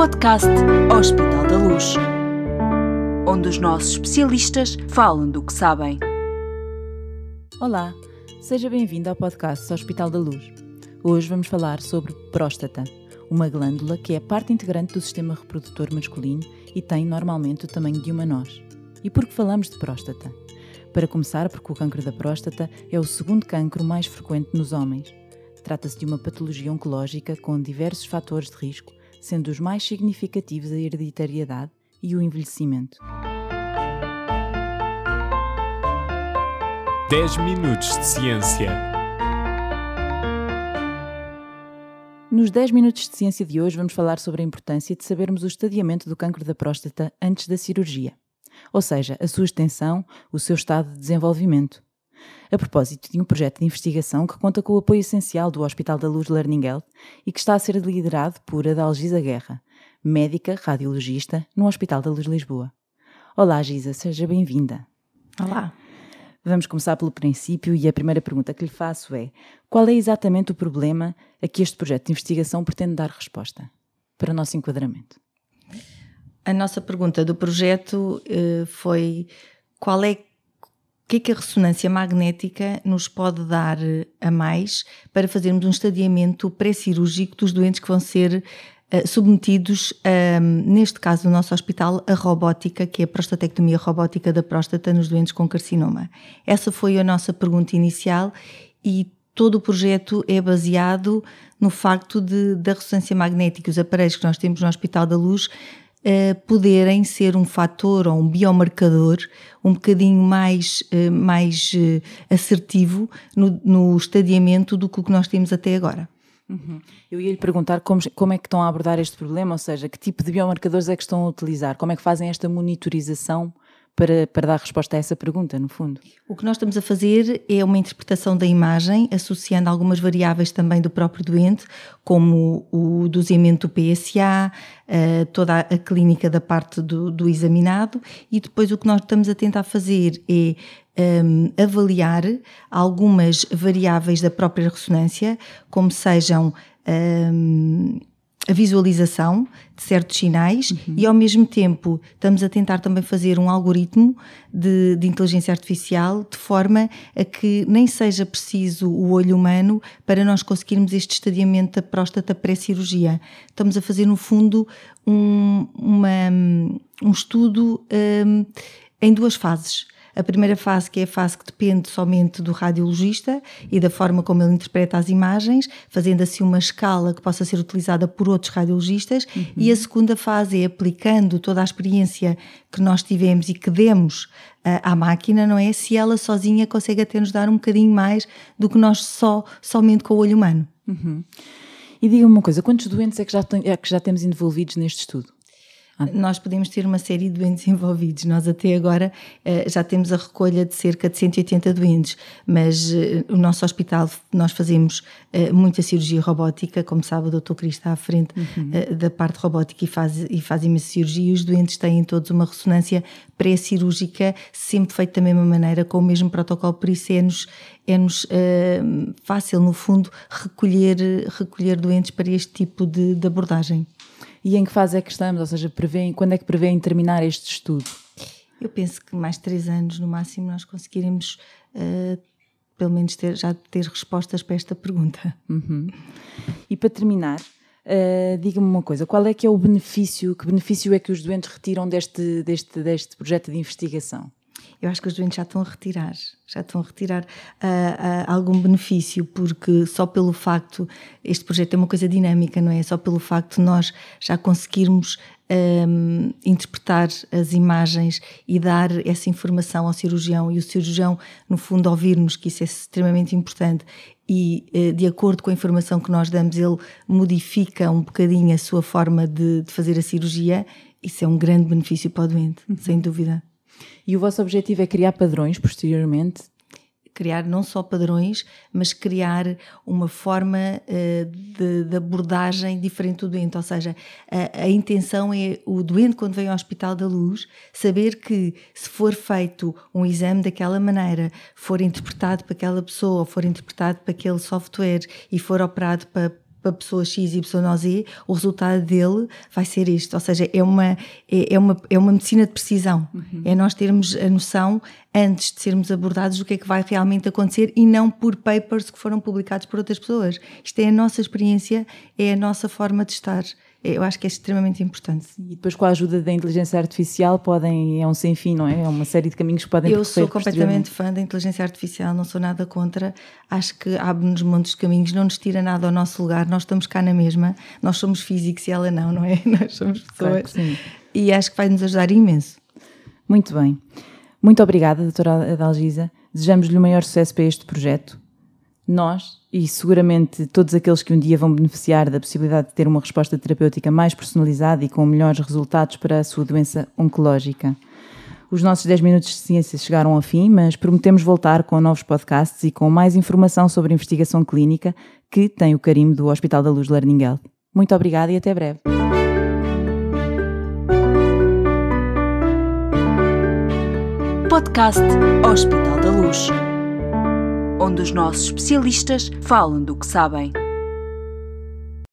podcast Hospital da Luz, onde os nossos especialistas falam do que sabem. Olá, seja bem-vindo ao podcast Hospital da Luz. Hoje vamos falar sobre próstata, uma glândula que é parte integrante do sistema reprodutor masculino e tem normalmente o tamanho de uma noz. E por que falamos de próstata? Para começar, porque o cancro da próstata é o segundo cancro mais frequente nos homens. Trata-se de uma patologia oncológica com diversos fatores de risco, sendo os mais significativos a hereditariedade e o envelhecimento. 10 minutos de ciência. Nos 10 minutos de ciência de hoje vamos falar sobre a importância de sabermos o estadiamento do cancro da próstata antes da cirurgia, ou seja, a sua extensão, o seu estado de desenvolvimento. A propósito de um projeto de investigação que conta com o apoio essencial do Hospital da Luz Learning Health e que está a ser liderado por Adalgisa Guerra, médica radiologista no Hospital da Luz Lisboa. Olá, Gisa, seja bem-vinda. Olá. Vamos começar pelo princípio e a primeira pergunta que lhe faço é: qual é exatamente o problema a que este projeto de investigação pretende dar resposta? Para o nosso enquadramento. A nossa pergunta do projeto uh, foi qual é que é que a ressonância magnética nos pode dar a mais para fazermos um estadiamento pré-cirúrgico dos doentes que vão ser uh, submetidos, uh, neste caso do nosso hospital, a robótica, que é a prostatectomia robótica da próstata nos doentes com carcinoma. Essa foi a nossa pergunta inicial e todo o projeto é baseado no facto de da ressonância magnética, os aparelhos que nós temos no Hospital da Luz, poderem ser um fator ou um biomarcador um bocadinho mais, uh, mais uh, assertivo no, no estadiamento do que o que nós temos até agora. Uhum. Eu ia lhe perguntar como, como é que estão a abordar este problema, ou seja, que tipo de biomarcadores é que estão a utilizar, como é que fazem esta monitorização para, para dar resposta a essa pergunta, no fundo? O que nós estamos a fazer é uma interpretação da imagem, associando algumas variáveis também do próprio doente, como o doseamento do PSA, eh, toda a clínica da parte do, do examinado, e depois o que nós estamos a tentar fazer é um, avaliar algumas variáveis da própria ressonância, como sejam um, a visualização de certos sinais uhum. e ao mesmo tempo estamos a tentar também fazer um algoritmo de, de, inteligência artificial de forma a que nem seja preciso o olho humano para nós conseguirmos este estadiamento da próstata pré-cirurgia. Estamos a fazer no fundo um, uma, um estudo um, em duas fases a primeira fase, que é a fase que depende somente do radiologista e da forma como ele interpreta as imagens, fazendo assim uma escala que possa ser utilizada por outros radiologistas, uhum. e a segunda fase é aplicando toda a experiência que nós tivemos e que demos uh, à máquina, não é? Se ela sozinha consegue até nos dar um bocadinho mais do que nós só, somente com o olho humano. Uhum. E diga-me uma coisa, quantos doentes é que já, tem, é que já temos envolvidos neste estudo? Nós podemos ter uma série de doentes envolvidos. Nós até agora eh, já temos a recolha de cerca de 180 doentes, mas eh, o nosso hospital, nós fazemos eh, muita cirurgia robótica, como sabe o Dr. Cris está à frente uhum. da parte robótica e faz, e faz imensa cirurgia e os doentes têm todos uma ressonância pré-cirúrgica, sempre feita da mesma maneira, com o mesmo protocolo, por isso é-nos é-nos uh, fácil, no fundo, recolher, recolher doentes para este tipo de, de abordagem. E em que fase é que estamos? Ou seja, prevêem, quando é que prevêem terminar este estudo? Eu penso que mais três anos no máximo nós conseguiremos uh, pelo menos ter, já ter respostas para esta pergunta. Uhum. E para terminar, uh, diga-me uma coisa, qual é que é o benefício, que benefício é que os doentes retiram deste, deste, deste projeto de investigação? Eu acho que os doentes já estão a retirar, já estão a retirar uh, uh, algum benefício, porque só pelo facto, este projeto é uma coisa dinâmica, não é? Só pelo facto de nós já conseguirmos um, interpretar as imagens e dar essa informação ao cirurgião e o cirurgião, no fundo, ouvir-nos, que isso é extremamente importante, e uh, de acordo com a informação que nós damos, ele modifica um bocadinho a sua forma de, de fazer a cirurgia. Isso é um grande benefício para o doente, uhum. sem dúvida. E o vosso objetivo é criar padrões posteriormente? Criar não só padrões, mas criar uma forma uh, de, de, abordagem diferente do doente. Ou seja, a, a, intenção é o doente, quando vem ao Hospital da Luz, saber que se for feito um exame daquela maneira, for interpretado para aquela pessoa, for interpretado para aquele software e for operado para para pessoa X, Y Z, o resultado dele vai ser isto. Ou seja, é uma, é, é uma, é uma medicina de precisão. Uhum. É nós termos a noção, antes de sermos abordados, do que é que vai realmente acontecer e não por papers que foram publicados por outras pessoas. Isto é a nossa experiência, é a nossa forma de estar eu acho que é extremamente importante. E depois com a ajuda da inteligência artificial podem, é um sem fim, não é? É uma série de caminhos que podem Eu sou completamente fã da inteligência artificial, não sou nada contra, acho que abre-nos montes de caminhos, não nos tira nada ao nosso lugar, nós estamos cá na mesma, nós somos físicos e ela não, não é? Nós somos pessoas. Claro e acho que vai nos ajudar imenso. Muito bem. Muito obrigada, doutora Adalgisa. Desejamos-lhe o maior sucesso para este projeto nós e seguramente todos aqueles que um dia vão beneficiar da possibilidade de ter uma resposta terapêutica mais personalizada e com melhores resultados para a sua doença oncológica. Os nossos 10 minutos de ciência chegaram ao fim, mas prometemos voltar com novos podcasts e com mais informação sobre investigação clínica que tem o carimbo do Hospital da Luz Learning. Muito obrigada e até breve. Podcast Hospital da Luz onde os nossos especialistas falam do que sabem.